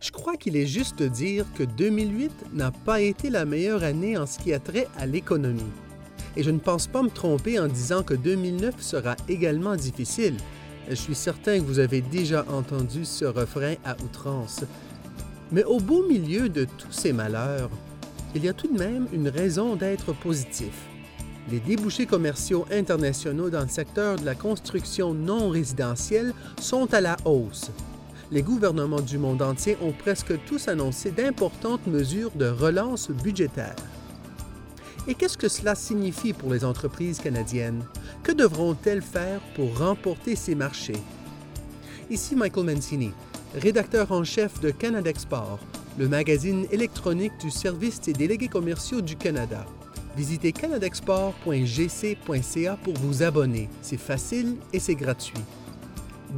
Je crois qu'il est juste de dire que 2008 n'a pas été la meilleure année en ce qui a trait à l'économie. Et je ne pense pas me tromper en disant que 2009 sera également difficile. Je suis certain que vous avez déjà entendu ce refrain à outrance. Mais au beau milieu de tous ces malheurs, il y a tout de même une raison d'être positif. Les débouchés commerciaux internationaux dans le secteur de la construction non résidentielle sont à la hausse. Les gouvernements du monde entier ont presque tous annoncé d'importantes mesures de relance budgétaire. Et qu'est-ce que cela signifie pour les entreprises canadiennes? Que devront-elles faire pour remporter ces marchés? Ici Michael Mancini, rédacteur en chef de Canada Export, le magazine électronique du Service des délégués commerciaux du Canada. Visitez canadexport.gc.ca pour vous abonner. C'est facile et c'est gratuit.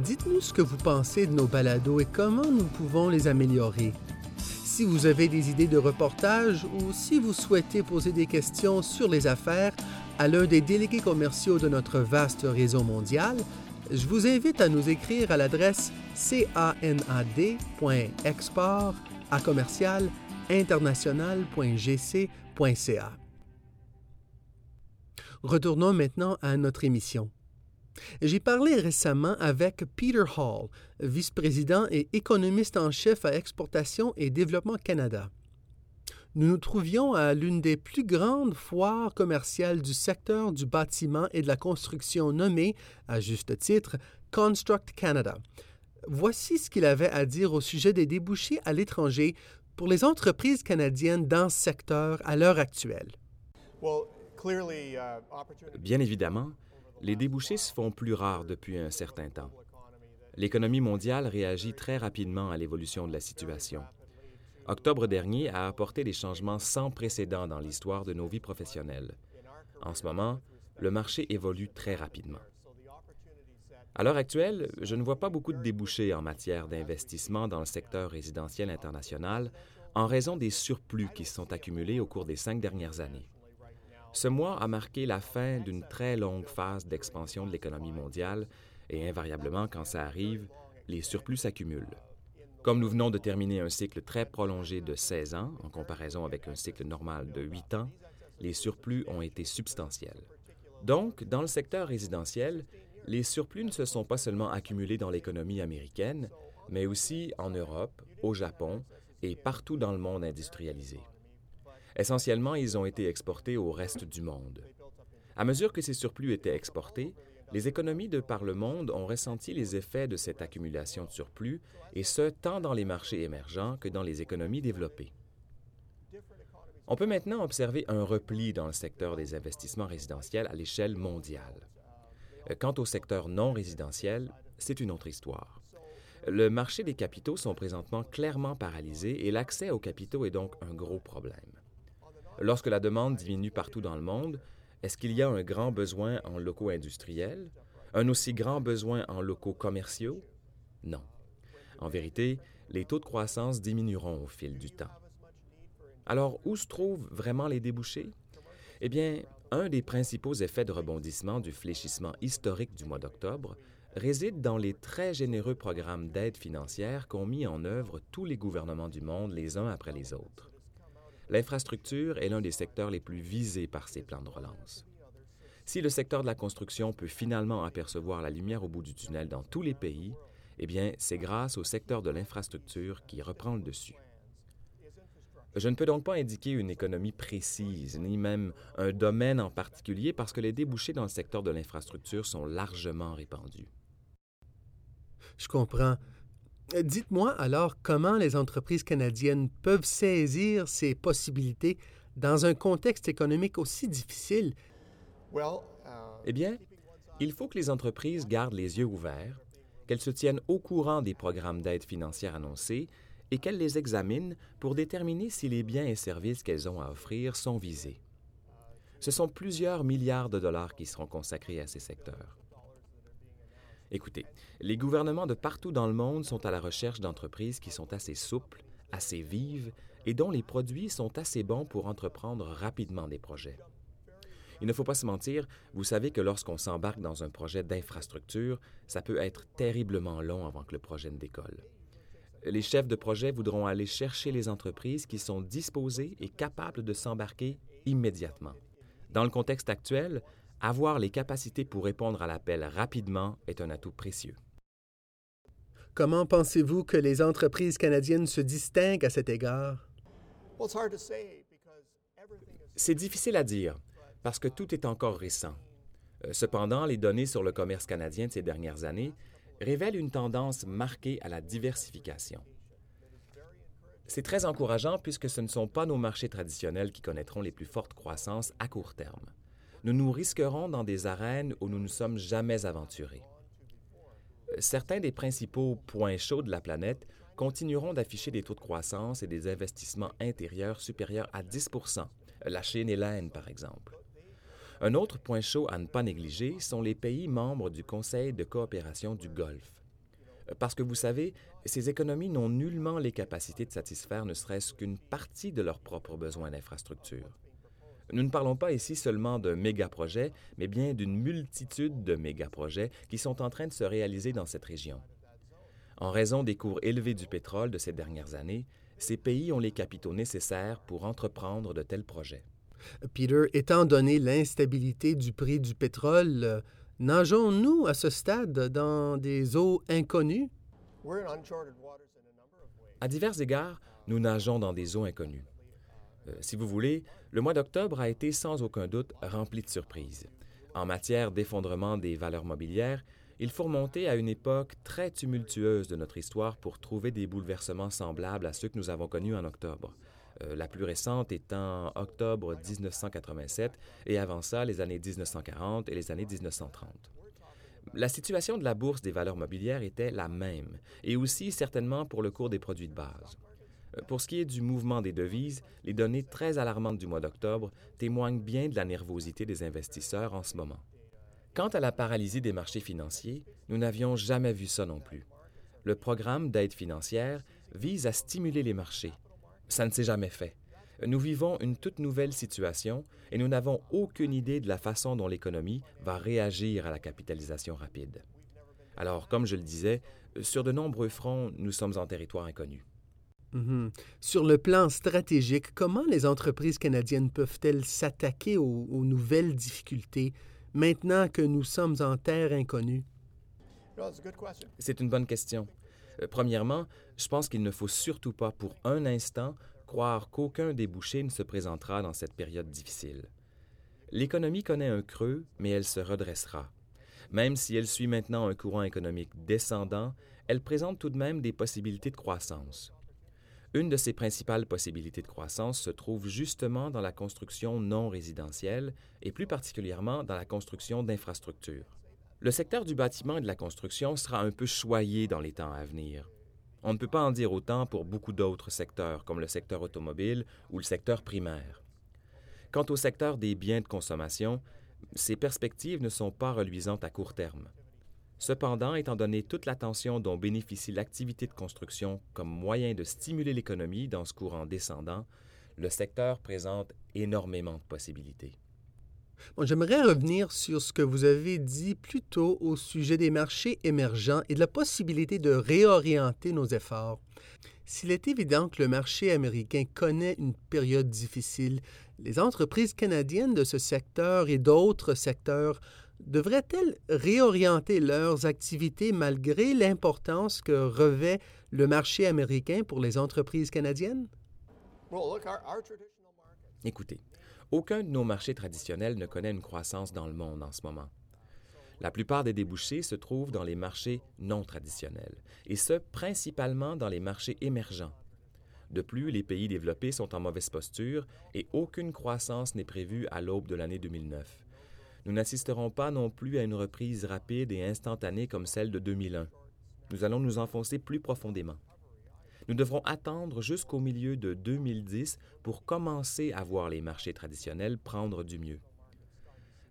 Dites-nous ce que vous pensez de nos balados et comment nous pouvons les améliorer. Si vous avez des idées de reportage ou si vous souhaitez poser des questions sur les affaires à l'un des délégués commerciaux de notre vaste réseau mondial, je vous invite à nous écrire à l'adresse canad.export à commercial. Retournons maintenant à notre émission. J'ai parlé récemment avec Peter Hall, vice-président et économiste en chef à Exportation et Développement Canada. Nous nous trouvions à l'une des plus grandes foires commerciales du secteur du bâtiment et de la construction nommée, à juste titre, Construct Canada. Voici ce qu'il avait à dire au sujet des débouchés à l'étranger pour les entreprises canadiennes dans ce secteur à l'heure actuelle. Bien évidemment, les débouchés se font plus rares depuis un certain temps. L'économie mondiale réagit très rapidement à l'évolution de la situation. Octobre dernier a apporté des changements sans précédent dans l'histoire de nos vies professionnelles. En ce moment, le marché évolue très rapidement. À l'heure actuelle, je ne vois pas beaucoup de débouchés en matière d'investissement dans le secteur résidentiel international en raison des surplus qui se sont accumulés au cours des cinq dernières années. Ce mois a marqué la fin d'une très longue phase d'expansion de l'économie mondiale et invariablement, quand ça arrive, les surplus s'accumulent. Comme nous venons de terminer un cycle très prolongé de 16 ans, en comparaison avec un cycle normal de 8 ans, les surplus ont été substantiels. Donc, dans le secteur résidentiel, les surplus ne se sont pas seulement accumulés dans l'économie américaine, mais aussi en Europe, au Japon et partout dans le monde industrialisé. Essentiellement, ils ont été exportés au reste du monde. À mesure que ces surplus étaient exportés, les économies de par le monde ont ressenti les effets de cette accumulation de surplus, et ce, tant dans les marchés émergents que dans les économies développées. On peut maintenant observer un repli dans le secteur des investissements résidentiels à l'échelle mondiale. Quant au secteur non résidentiel, c'est une autre histoire. Le marché des capitaux sont présentement clairement paralysés et l'accès aux capitaux est donc un gros problème. Lorsque la demande diminue partout dans le monde, est-ce qu'il y a un grand besoin en locaux industriels, un aussi grand besoin en locaux commerciaux? Non. En vérité, les taux de croissance diminueront au fil du temps. Alors, où se trouvent vraiment les débouchés? Eh bien, un des principaux effets de rebondissement du fléchissement historique du mois d'octobre réside dans les très généreux programmes d'aide financière qu'ont mis en œuvre tous les gouvernements du monde les uns après les autres. L'infrastructure est l'un des secteurs les plus visés par ces plans de relance. Si le secteur de la construction peut finalement apercevoir la lumière au bout du tunnel dans tous les pays, eh bien, c'est grâce au secteur de l'infrastructure qui reprend le dessus. Je ne peux donc pas indiquer une économie précise, ni même un domaine en particulier, parce que les débouchés dans le secteur de l'infrastructure sont largement répandus. Je comprends. Euh, dites-moi alors comment les entreprises canadiennes peuvent saisir ces possibilités dans un contexte économique aussi difficile? Eh bien, il faut que les entreprises gardent les yeux ouverts, qu'elles se tiennent au courant des programmes d'aide financière annoncés et qu'elles les examinent pour déterminer si les biens et services qu'elles ont à offrir sont visés. Ce sont plusieurs milliards de dollars qui seront consacrés à ces secteurs. Écoutez, les gouvernements de partout dans le monde sont à la recherche d'entreprises qui sont assez souples, assez vives et dont les produits sont assez bons pour entreprendre rapidement des projets. Il ne faut pas se mentir, vous savez que lorsqu'on s'embarque dans un projet d'infrastructure, ça peut être terriblement long avant que le projet ne décolle. Les chefs de projet voudront aller chercher les entreprises qui sont disposées et capables de s'embarquer immédiatement. Dans le contexte actuel, avoir les capacités pour répondre à l'appel rapidement est un atout précieux. Comment pensez-vous que les entreprises canadiennes se distinguent à cet égard? C'est difficile à dire parce que tout est encore récent. Euh, cependant, les données sur le commerce canadien de ces dernières années révèlent une tendance marquée à la diversification. C'est très encourageant puisque ce ne sont pas nos marchés traditionnels qui connaîtront les plus fortes croissances à court terme. Nous nous risquerons dans des arènes où nous ne sommes jamais aventurés. Euh, certains des principaux points chauds de la planète continueront d'afficher des taux de croissance et des investissements intérieurs supérieurs à 10% la Chine et l'Inde par exemple. Un autre point chaud à ne pas négliger sont les pays membres du Conseil de coopération du Golfe. Parce que vous savez, ces économies n'ont nullement les capacités de satisfaire ne serait-ce qu'une partie de leurs propres besoins d'infrastructures. Nous ne parlons pas ici seulement d'un méga-projet, mais bien d'une multitude de méga-projets qui sont en train de se réaliser dans cette région. En raison des cours élevés du pétrole de ces dernières années, ces pays ont les capitaux nécessaires pour entreprendre de tels projets. Peter, étant donné l'instabilité du prix du pétrole, nageons-nous à ce stade dans des eaux inconnues? À divers égards, nous nageons dans des eaux inconnues. Euh, si vous voulez, le mois d'octobre a été sans aucun doute rempli de surprises. En matière d'effondrement des valeurs mobilières, il faut remonter à une époque très tumultueuse de notre histoire pour trouver des bouleversements semblables à ceux que nous avons connus en octobre. Euh, la plus récente étant octobre 1987 et avant ça les années 1940 et les années 1930. La situation de la bourse des valeurs mobilières était la même, et aussi certainement pour le cours des produits de base. Pour ce qui est du mouvement des devises, les données très alarmantes du mois d'octobre témoignent bien de la nervosité des investisseurs en ce moment. Quant à la paralysie des marchés financiers, nous n'avions jamais vu ça non plus. Le programme d'aide financière vise à stimuler les marchés, ça ne s'est jamais fait. Nous vivons une toute nouvelle situation et nous n'avons aucune idée de la façon dont l'économie va réagir à la capitalisation rapide. Alors, comme je le disais, sur de nombreux fronts, nous sommes en territoire inconnu. Mhm. Sur le plan stratégique, comment les entreprises canadiennes peuvent-elles s'attaquer aux, aux, nouvelles difficultés maintenant que nous sommes en terre inconnue? C'est une bonne question. Euh, premièrement, je pense qu'il ne faut surtout pas pour un instant croire qu'aucun débouché ne se présentera dans cette période difficile. L'économie connaît un creux, mais elle se redressera. Même si elle suit maintenant un courant économique descendant, elle présente tout de même des possibilités de croissance. Une de ces principales possibilités de croissance se trouve justement dans la construction non résidentielle et plus particulièrement dans la construction d'infrastructures. Le secteur du bâtiment et de la construction sera un peu choyé dans les temps à venir. On ne peut pas en dire autant pour beaucoup d'autres secteurs, comme le secteur automobile ou le secteur primaire. Quant au secteur des biens de consommation, ces perspectives ne sont pas reluisantes à court terme. Cependant, étant donné toute l'attention dont bénéficie l'activité de construction comme moyen de stimuler l'économie dans ce courant descendant, le secteur présente énormément de possibilités. J'aimerais revenir sur ce que vous avez dit plus tôt au sujet des marchés émergents et de la possibilité de réorienter nos efforts. S'il est évident que le marché américain connaît une période difficile, les entreprises canadiennes de ce secteur et d'autres secteurs devraient-elles réorienter leurs activités malgré l'importance que revêt le marché américain pour les entreprises canadiennes? Écoutez, aucun de nos marchés traditionnels ne connaît une croissance dans le monde en ce moment. La plupart des débouchés se trouvent dans les marchés non traditionnels, et ce, principalement dans les marchés émergents. De plus, les pays développés sont en mauvaise posture et aucune croissance n'est prévue à l'aube de l'année 2009. Nous n'assisterons pas non plus à une reprise rapide et instantanée comme celle de 2001. Nous allons nous enfoncer plus profondément. Nous devrons attendre jusqu'au milieu de 2010 pour commencer à voir les marchés traditionnels prendre du mieux.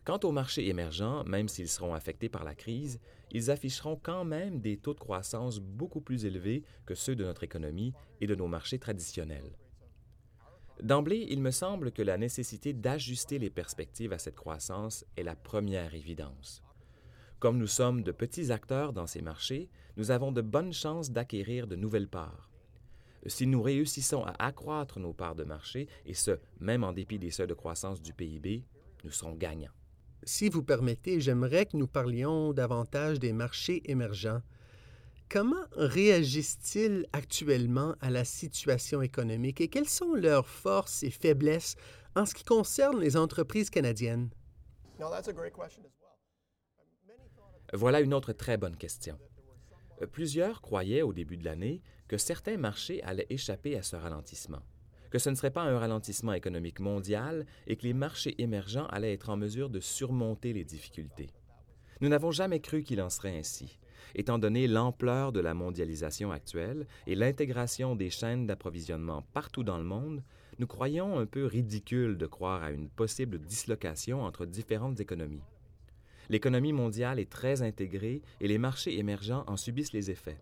Quant aux marchés émergents, même s'ils seront affectés par la crise, ils afficheront quand même des taux de croissance beaucoup plus élevés que ceux de notre économie et de nos marchés traditionnels. D'emblée, il me semble que la nécessité d'ajuster les perspectives à cette croissance est la première évidence. Comme nous sommes de petits acteurs dans ces marchés, nous avons de bonnes chances d'acquérir de nouvelles parts. Si nous réussissons à accroître nos parts de marché, et ce, même en dépit des seuils de croissance du PIB, nous serons gagnants. Si vous permettez, j'aimerais que nous parlions davantage des marchés émergents. Comment réagissent-ils actuellement à la situation économique et quelles sont leurs forces et faiblesses en ce qui concerne les entreprises canadiennes? Voilà une autre très bonne question. Plusieurs croyaient au début de l'année que certains marchés allaient échapper à ce ralentissement, que ce ne serait pas un ralentissement économique mondial et que les marchés émergents allaient être en mesure de surmonter les difficultés. Nous n'avons jamais cru qu'il en serait ainsi. Étant donné l'ampleur de la mondialisation actuelle et l'intégration des chaînes d'approvisionnement partout dans le monde, nous croyons un peu ridicule de croire à une possible dislocation entre différentes économies. L'économie mondiale est très intégrée et les marchés émergents en subissent les effets.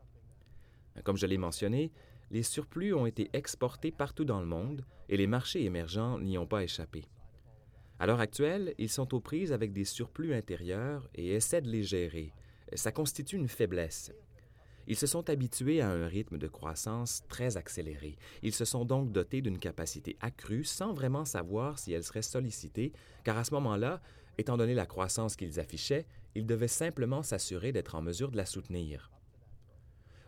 Comme je l'ai mentionné, les surplus ont été exportés partout dans le monde et les marchés émergents n'y ont pas échappé. À l'heure actuelle, ils sont aux prises avec des surplus intérieurs et essaient de les gérer, ça constitue une faiblesse. Ils se sont habitués à un rythme de croissance très accéléré. Ils se sont donc dotés d'une capacité accrue sans vraiment savoir si elle serait sollicitée, car à ce moment-là, étant donné la croissance qu'ils affichaient, ils devaient simplement s'assurer d'être en mesure de la soutenir.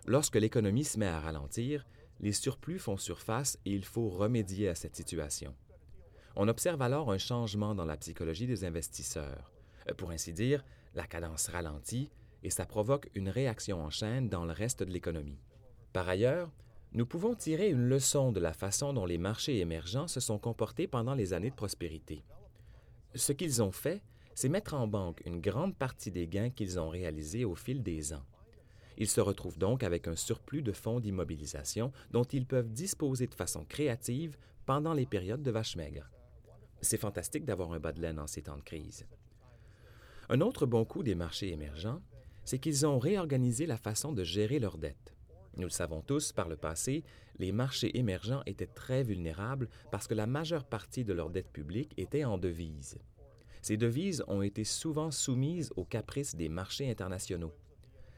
Lorsque l'économie se met à ralentir, les surplus font surface et il faut remédier à cette situation. On observe alors un changement dans la psychologie des investisseurs. Pour ainsi dire, la cadence ralentit, et ça provoque une réaction en chaîne dans le reste de l'économie. Par ailleurs, nous pouvons tirer une leçon de la façon dont les marchés émergents se sont comportés pendant les années de prospérité. Ce qu'ils ont fait, c'est mettre en banque une grande partie des gains qu'ils ont réalisés au fil des ans. Ils se retrouvent donc avec un surplus de fonds d'immobilisation dont ils peuvent disposer de façon créative pendant les périodes de vache maigre. C'est fantastique d'avoir un bas de laine en ces temps de crise. Un autre bon coup des marchés émergents, c'est qu'ils ont réorganisé la façon de gérer leurs dettes. Nous le savons tous, par le passé, les marchés émergents étaient très vulnérables parce que la majeure partie de leurs dettes publiques était en devises. Ces devises ont été souvent soumises aux caprices des marchés internationaux.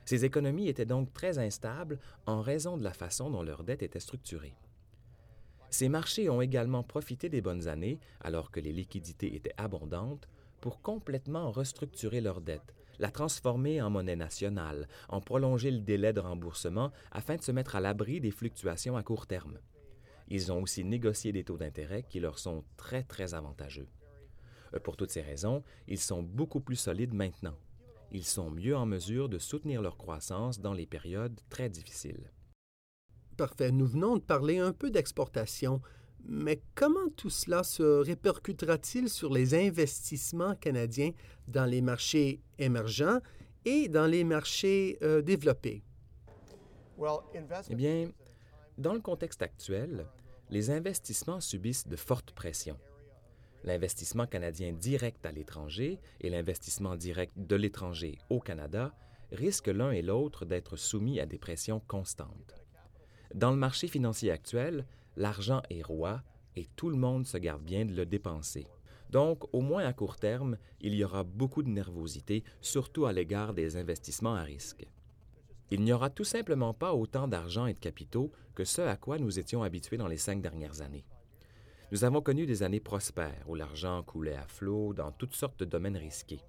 Ces économies étaient donc très instables en raison de la façon dont leurs dettes étaient structurées. Ces marchés ont également profité des bonnes années, alors que les liquidités étaient abondantes, pour complètement restructurer leurs dettes, la transformer en monnaie nationale, en prolonger le délai de remboursement afin de se mettre à l'abri des fluctuations à court terme. Ils ont aussi négocié des taux d'intérêt qui leur sont très, très avantageux. Euh, pour toutes ces raisons, ils sont beaucoup plus solides maintenant. Ils sont mieux en mesure de soutenir leur croissance dans les périodes très difficiles. Parfait. Nous venons de parler un peu d'exportation. Mais comment tout cela se répercutera-t-il sur les investissements canadiens dans les marchés émergents et dans les marchés euh, développés? Eh bien, dans le contexte actuel, les investissements subissent de fortes pressions. L'investissement canadien direct à l'étranger et l'investissement direct de l'étranger au Canada risquent l'un et l'autre d'être soumis à des pressions constantes. Dans le marché financier actuel, l'argent est roi et tout le monde se garde bien de le dépenser. Donc, au moins à court terme, il y aura beaucoup de nervosité, surtout à l'égard des investissements à risque. Il n'y aura tout simplement pas autant d'argent et de capitaux que ce à quoi nous étions habitués dans les cinq dernières années. Nous avons connu des années prospères où l'argent coulait à flot dans toutes sortes de domaines risqués.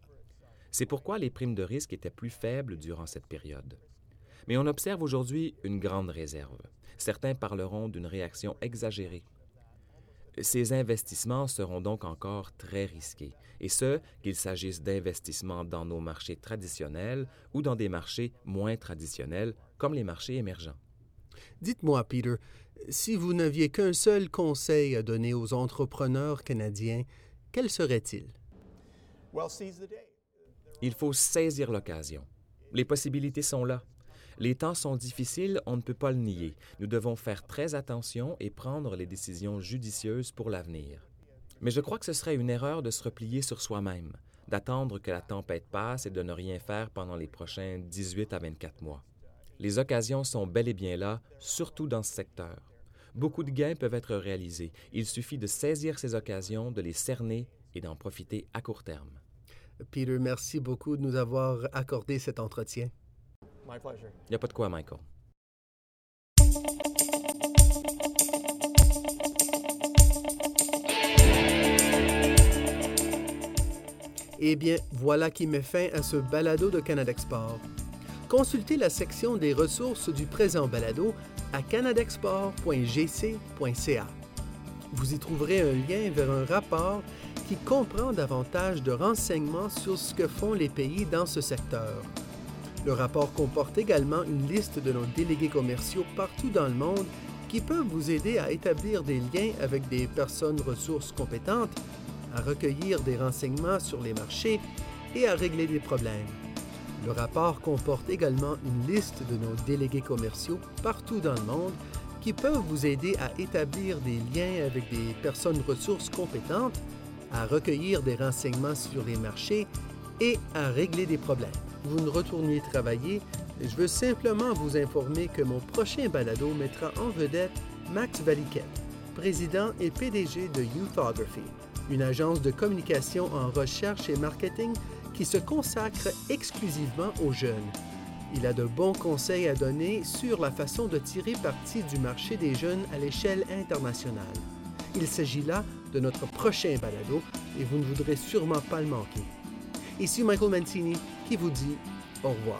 C'est pourquoi les primes de risque étaient plus faibles durant cette période. Mais on observe aujourd'hui une grande réserve. Certains parleront d'une réaction exagérée. Ces investissements seront donc encore très risqués, et ce, qu'il s'agisse d'investissements dans nos marchés traditionnels ou dans des marchés moins traditionnels, comme les marchés émergents. Dites-moi, Peter, si vous n'aviez qu'un seul conseil à donner aux entrepreneurs canadiens, quel serait-il? Il faut saisir l'occasion. Les possibilités sont là. Les temps sont difficiles, on ne peut pas le nier. Nous devons faire très attention et prendre les décisions judicieuses pour l'avenir. Mais je crois que ce serait une erreur de se replier sur soi-même, d'attendre que la tempête passe et de ne rien faire pendant les prochains 18 à 24 mois. Les occasions sont bel et bien là, surtout dans ce secteur. Beaucoup de gains peuvent être réalisés. Il suffit de saisir ces occasions, de les cerner et d'en profiter à court terme. Peter, merci beaucoup de nous avoir accordé cet entretien. My pleasure. Il n'y a pas de quoi, Michael. Eh bien, voilà qui met fin à ce balado de Canada Export. Consultez la section des ressources du présent balado à canadexport.gc.ca. Vous y trouverez un lien vers un rapport qui comprend davantage de renseignements sur ce que font les pays dans ce secteur. Le rapport comporte également une liste de nos délégués commerciaux partout dans le monde qui peuvent vous aider à établir des liens avec des personnes ressources compétentes, à recueillir des renseignements sur les marchés et à régler des problèmes. Le rapport comporte également une liste de nos délégués commerciaux partout dans le monde qui peuvent vous aider à établir des liens avec des personnes ressources compétentes, à recueillir des renseignements sur les marchés et à régler des problèmes. Vous ne retournez travailler, je veux simplement vous informer que mon prochain balado mettra en vedette Max Valiquette, président et PDG de Youthography, une agence de communication en recherche et marketing qui se consacre exclusivement aux jeunes. Il a de bons conseils à donner sur la façon de tirer parti du marché des jeunes à l'échelle internationale. Il s'agit là de notre prochain balado et vous ne voudrez sûrement pas le manquer. Ici Michael Mancini qui vous dit au revoir.